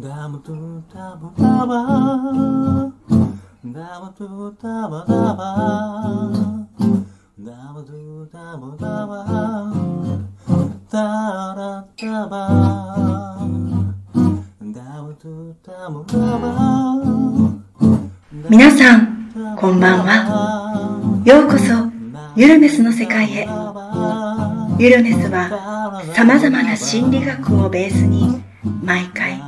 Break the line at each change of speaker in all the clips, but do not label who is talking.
ダムトゥダムダバダムトゥダバダバダムトゥダムダバダラダバダムトゥダムダバ
皆さん、こんばんは。ようこそ、ユルネスの世界へ。ユルネスは、様々な心理学をベースに、毎回、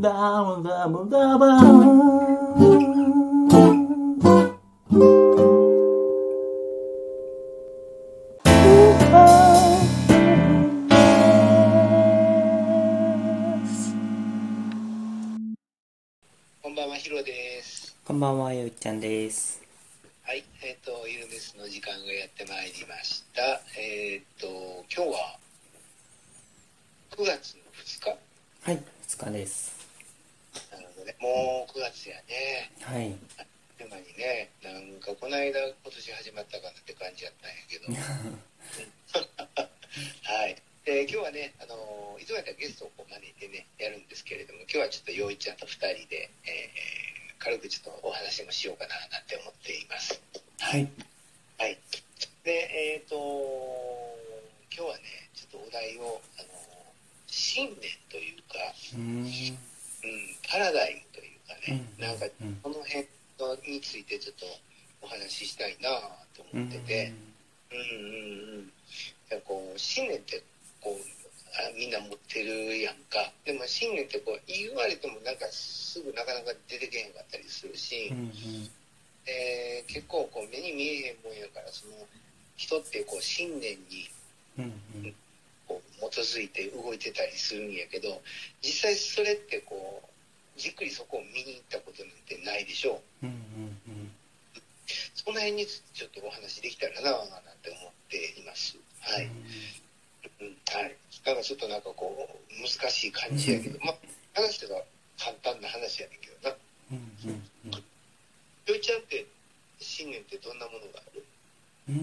ダブダブダブ
こんばんは、ヒロです。
こんばんは、ゆうちゃんです。
はい、えっ、と、ゆるネスの時間がやってまいりました。えっ、と、今日は9月の2日？
はい、2日です。
もう9月やね。
はい。
でまにね、なんかこの間今年始まったかなって感じやったんやけど。はい。で、今日はね、あのいつもやったらゲストをこう招いてね、やるんですけれども、今日はちょっと陽一ちゃんと2人で、えー軽くちょっとお話もしようかななんて思っています。
はい。
はい。で、えっ、と、今日はね、ちょっとお題を、あの、信念というか、
うーん。
うん、パラダイムなんか、
うん。
この辺のについてちょっとお話ししたいなと思ってて、うん、うん、うん。でこう、信念って、こう、あみんな持ってるやんか。でも信念ってこう、言われてもなんかすぐなかなか出てけへんかったりするし、
うんうん。
えー結構こう目に見えへんもんやからその人ってこう信念に
うんうん。
こう基づいて動いてたりするんやけど実際それってこうじっくりそこを見に行ったことなんてないでしょう。
うんうん
その辺にちょっとお話できたらなぁなんて思っています。はい、うん。はい。なんかちょっとなんかこう難しい感じやけどまあ話が簡単な話やねんけどな。
うんうん
よいちゃんって信念ってどんなものがある？
うんう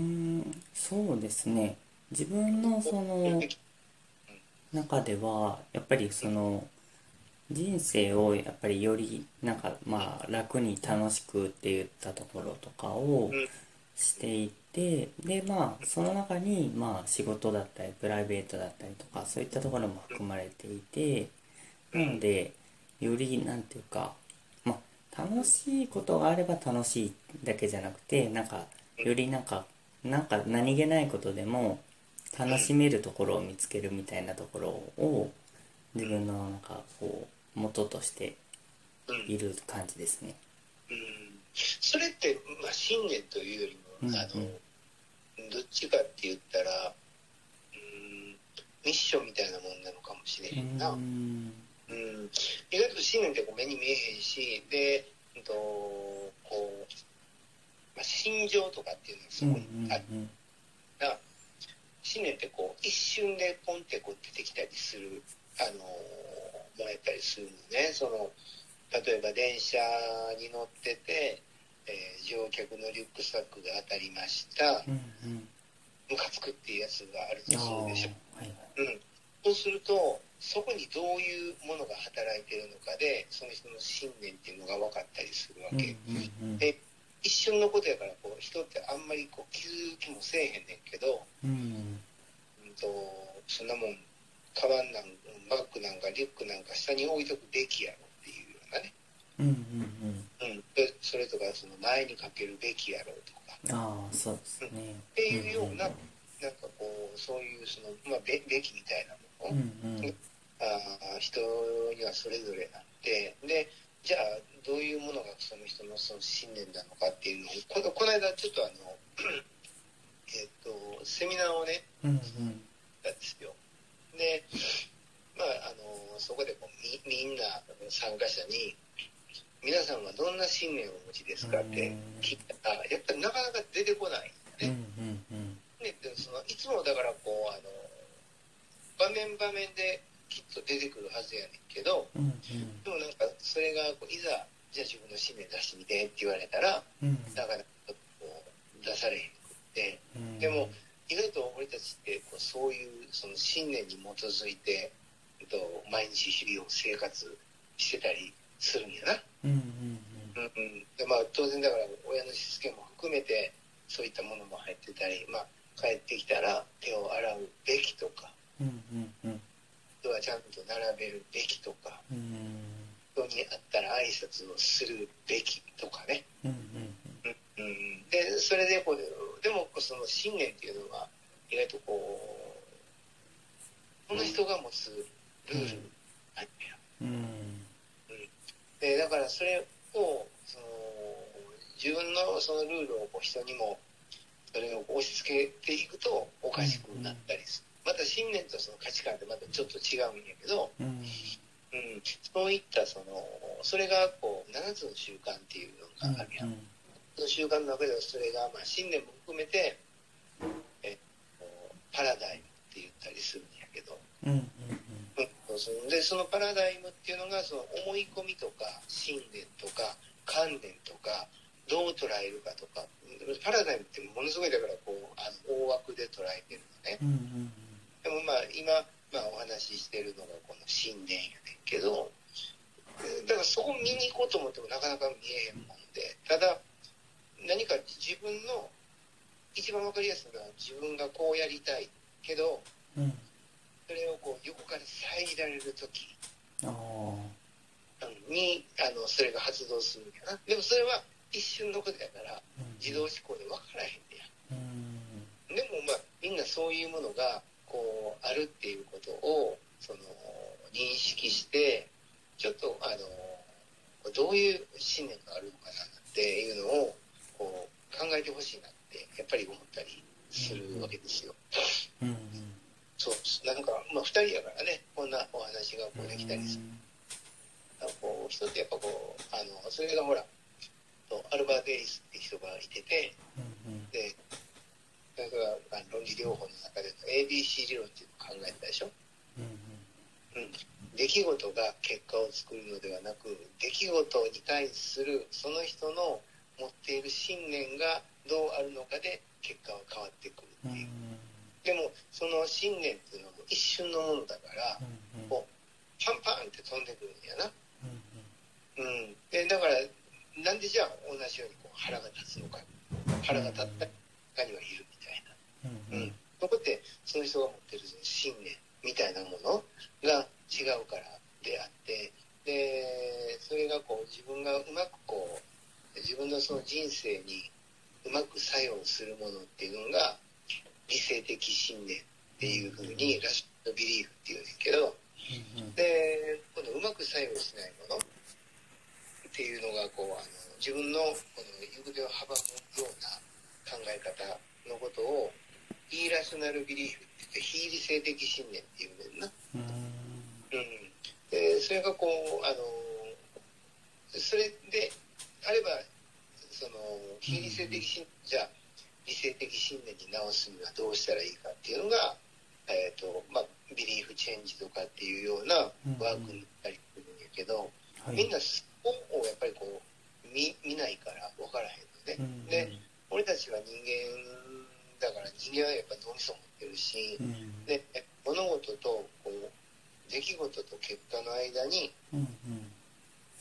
んそうですね。自分のその中ではやっぱりその人生をやっぱりよりなんかまあ楽に楽しくって言ったところとかを
うん。
していってでまあその中にまあ仕事だったりプライベートだったりとかそういったところも含まれていてなのでよりなんていうかまあ楽しいことがあれば楽しいだけじゃなくてなんかよりなんかなんか何気ないことでも楽しめるところを見つけるみたいなところを自分のなんかこう元として
うん。
いる感じですね。
うん。それって、まあ、信念というよりも、
うん
あのどっちかって言ったら、うん、ミッションみたいなもんなのかもしれへんな、
う
うん。
ん。
意外と信念ってこう目に見えへんしで、うんとこうまあ、心情とかっていうのはそ
うん
こにある。な、信念ってこう一瞬でポンってこう出てきたりする、あのもらえたりするのね。その例えば電車に乗ってて、えー乗客のリュックサックが当たりました。
うんうん。
ムカつくっていうやつがあるとするでしょ、
はい
うん、そうするとそこにどういうものが働いてるのかでその人の信念っていうのが分かったりするわ
うん
け、
うん。
で一瞬のことやからこう人ってあんまりこう気づきもせえへんねんけど、
うん。
うんとそんなもんカバンなんバッグなんかリュックなんか下に置いとくべきやろっていうようなね、
うんうん
うん、でそれとかその前にかけるべきやろとか。
うんああそうですね。
っていうような、なんかこうそういうその、まあ、べべきみたいなもの、
うんうん。
あー人にはそれぞれあってでじゃあどういうものがその人のその信念なのかっていうのをこのこの間ちょっとあの えっとセミナーをね
うんうん。
たんですよでまああのそこでこうみみんな参加者に皆さんはどんな信念をお持ちですかって聞いたら、やっぱりなかなか出てこない
うん
ん
うんうん。
だね。でそのいつもだからこう、あの、場面場面できっと出てくるはずやねんけど、
うん。
でもなんかそれがこういざ、じゃあ自分の信念出してみてって言われたら、
うん。
なかなかこう出されへんくって、
うん。
でも意外と俺たちってこうそういうその信念に基づいて、えっと、毎日日々を生活してたりするんやな。
うんうん
うん。うんでまあ、当然だから親のしつけも含めてそういったものも入ってたり、まあ、帰ってきたら手を洗うべきとか
うんうんうん。
人はちゃんと並べるべきとか
うん
人に会ったら挨拶をするべきとかね。
うん
うん、でそれでこうでもその信念っていうのは意外とこうその人が持つルールなん。や
うん。
でだからそれをその自分のそのルールをこう人にもそれを押し付けていくとおかしくなったりする、また信念とその価値観ってまたちょっと違うんやけど、
うん。
うん、そういったそのそれがこう7つの習慣っていうのがあるやん、その習慣の中ではそれがまあ信念も含めてえパラダイムって言ったりするんやけど、
うんうん
うん。そのでそのパラダイムっていうのがその思い込みとか信念とか観念とかどう捉えるかとか。パラダイムってものすごいだからこうあの大枠で捉えてるのね。
うんうん
でもまあ今、まあ、お話ししてるのがこの信念やねんけど。えだからそこ見に行こうと思ってもなかなか見えへんもんで。ただ何か自分の一番わかりやすいのは自分がこうやりたいけど
うん。
それをこう横から遮られる時。にあのそれが発動するんやな。でもそれは一瞬のことやから自動思考で分からへんね
うん。
やでもまあみんなそういうものがこうあるっていうことをその認識してちょっとあのどういう信念があるのかなっていうのをこう考えてほしいなってやっぱり思ったりするわけですよ。
うんうん。
そうなんかまあ2人やからねこんなお話がこうできたりする。こう人ってやっぱこうあのそれがほらとアルバート・エイスって人がいてて
うん
でそれからあの論理療法の中での ABC 理論っていうのを考えたでしょ、
うん。
うん、出来事が結果を作るのではなく出来事に対するその人の持っている信念がどうあるのかで結果は変わってくる
うん
っていう、でもその信念っていうのは一瞬のものだから
うん
こうパンパンって飛んでくるんやな。
うん
うん、でだからなんでじゃあ同じようにこう腹が立つのか。腹が立った他にはいるみたいな、
うん
うん。そこってその人が持ってる信念みたいなものが違うからであってでそれがこう自分がうまくこう自分のその人生にうまく作用するものっていうのが理性的信念っていうふうにラシッドビリーフっていうんですけど、
うん
で今度うまく作用しないものっていうのがこうあの自分のこの行く手を阻むような考え方のことをイーラショナルビリーフって言って非理性的信念っていうねんな。
うん。
うん、でそれがこうあのそれであればその非理性的信念じゃあ理性的信念に直すにはどうしたらいいかっていうのが、えーとまあ、ビリーフチェンジとかっていうようなワークになったりするんやけど、
はい。
みんなそこをやっぱりこう見見ないから分からへんのね。
うん
で俺たちは人間だから人間はやっぱ脳みそ持ってるし、
うん
で物事とこう出来事と結果の間に
うん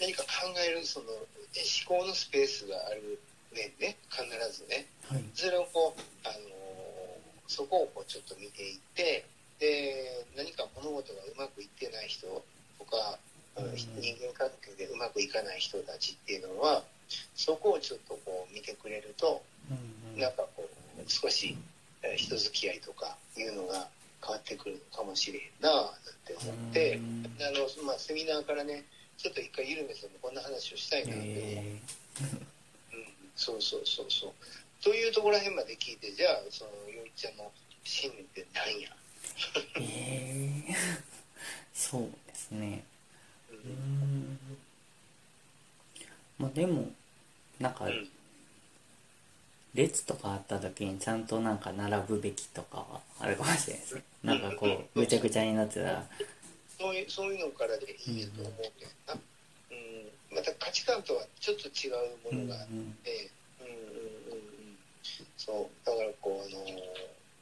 何か考えるそのえ思考のスペースがある面ね。必ずね。
はい。
それをこう、あのーそこをこうちょっと見ていってで何か物事がうまくいってない人とか、
うん。
人間関係でうまくいかない人たちっていうのはそこをちょっとこう見てくれると
うん
なんかこう少しえー人付き合いとかいうのが変わってくるのかもしれんななんて思って、
うん。
あのまあ、セミナーからねちょっと一回ゆるめさんもこんな話をしたいなって思う、
え
うん、そうそうそうそう。というところらへんまで聞いてじゃあそのよいちゃんの信念って何や、
ーえー。そうですね。
う
うん。んまあでもなんか
うん。
列とかあった時にちゃんとなんか並ぶべきとかはあるかもしれないですね。なんかこうぐちゃぐちゃになってたら
そういうそういうのからでいいと思うけどな、うん、また価値観とはちょっと違うものがあって、うんうんうん。うんそう。だからこうあの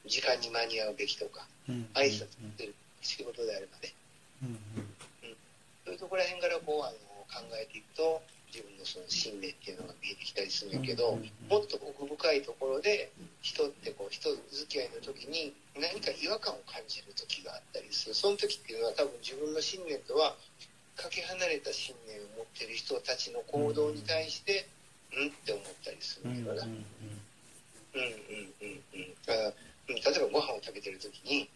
時間に間に合うべきとか挨拶してる仕事であればね。そういうところら辺からこうあの考えていくと自分のその信念っていうのが見えてきたりするんやけど、
うん。うんうん
もっと奥深いところで人ってこう人付き合いの時に何か違和感を感じる時があったりする。その時っていうのは多分自分の信念とはかけ離れた信念を持ってる人たちの行動に対して、うん、って思ったりするんだよな。うんうんうん。うんあうん例えばご飯を食べてる時に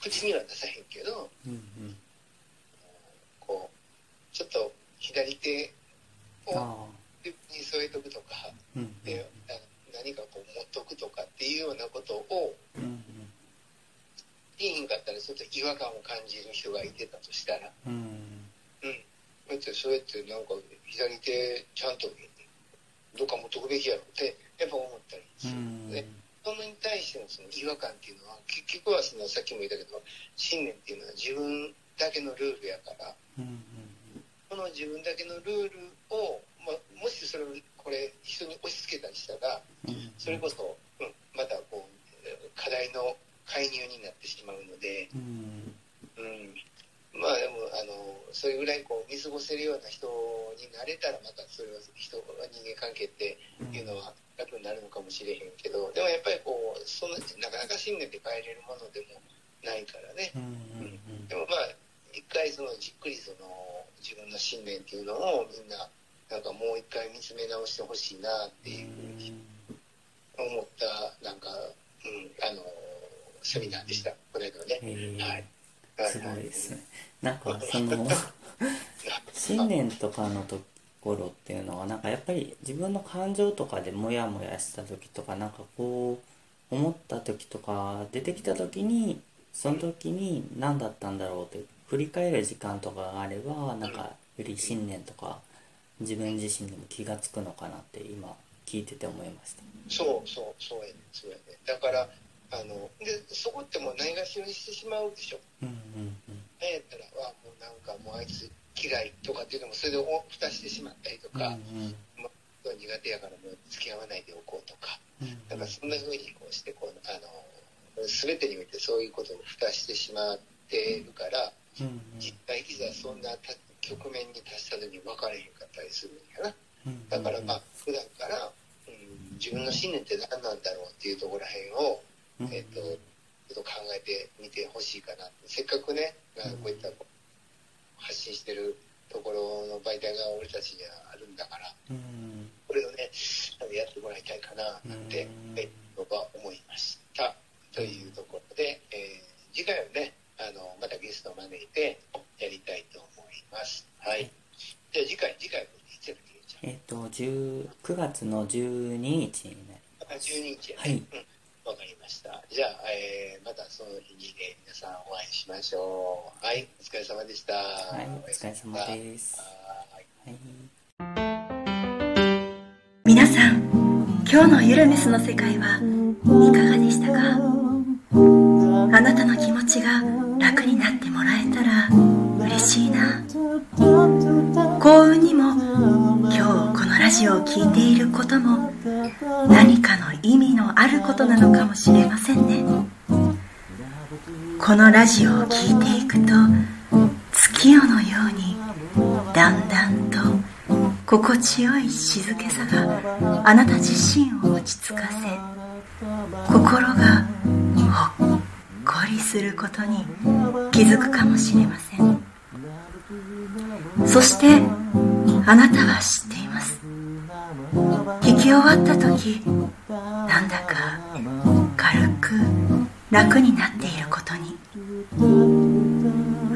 口には出さへんけどこうちょっと左手を
あ
手に添えとくとか
ーうん
であ何かこう持っとくとかっていうようなことを
うん
言いひんかったらちょっと違和感を感じる人がいてたとしたら
うんうん
うんだなんか左手ちゃんとどっか持っとくべきやろってやっぱ思ったりする。ので、そのに対してのその違和感っていうのは結局はそのさっきも言ったけど信念っていうのは自分だけのルールやから。
うん
この自分だけのルールを、まあ、もしそれをこれ人に押し付けたりしたら
うん
それこそ、うん、またこう課題の介入になってしまうので、
うん
うん、まあでもあのそれぐらいこう見過ごせるような人になれたらまたそれは人人間関係っていうのは楽になるのかもしれへんけどでもやっぱりこうそのなかなか信念で変えれるものでもないからね。
うんうん
でもまあ一回そのじっくりその自分の信念っていうのをみんななんかもう一回見つめ直してほしいなっていうふうに思ったなんか、うん、あのセミナーでした。これのね。
へ
はい。
えすごいですね。なんかその 信念とかのところっていうのはなんかやっぱり自分の感情とかでモヤモヤした時とかなんかこう思った時とか出てきた時にその時に何だったんだろうって振り返る時間とかがあればなんかより信念とか自分自身でも気が付くのかなって今聞いてて思いました。
そうそうそうやねそうやねだからあのでそこってもうないがしろにしてしまうでしょ。
うんうん
なんやったらわもうなんかもうあいつ嫌いとかっていうのもそれでお蓋してしまったりと
うん
か、まあ、苦手やからもう付き合わないでおこうとか
うん
なんかそんな風にこうしてこうあの全てにおいてそういうことを蓋してしまっているから
うん
実際いざそんなた局面に達した時に分かれへんかったりするんやな。
うん
だからまあ普段から、うん、自分の信念って何なんだろうっていうところらへんを
うん
えっと、ちょっと考えてみてほしいかな。せっかくね、あのこういった発信してるところの媒体が俺たちにはあるんだから、
うん。
これをね、やってもらいたいかな、なん。て僕は思いました。というところで、えー次回はね、あの、またゲストを招いてやりたいと思います。はい。じゃあ次回、次回はいつや
えっ、と10 9月の12日になり
ゃんあ12日やね。
はい。
うんわかりました。じゃあ、えーまたその日にね、皆さんお会いしましょう。はい、お疲れ様でした。
はいお疲れ様です
はい
はい
皆さん今日のゆるめすの世界はいかがでしたか？あなたの気持ちが楽になってもらえたら嬉しいな幸運にも今日このラジオを聴いていることも何かの意味のあることなのかもしれませんね。このラジオを聴いていくと月夜のようにだんだんと心地よい静けさがあなた自身を落ち着かせ心がほっこりすることに気づくかもしれません。そしてあなたは知っています。聞き終わった時なんだか軽く楽になっていることに。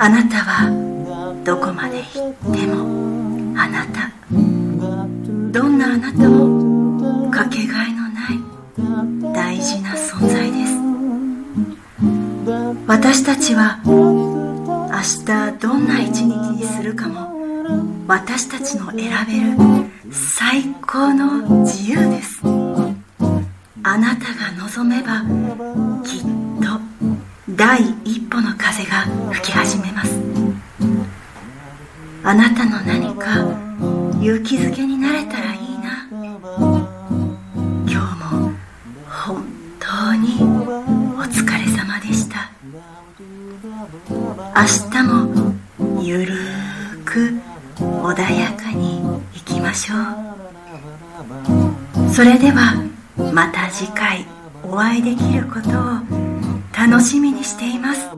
あなたはどこまで行ってもあなたどんなあなたもかけがえのない大事な存在です。私たちは明日どんな一日にするかも私たちの選べる最高の自由です。あなたが望めばきっと第一歩の風が吹き始めます。あなたの何か勇気づけになれたらいいな。今日も本当にお疲れ様でした。明日それではまた次回お会いできることを楽しみにしています。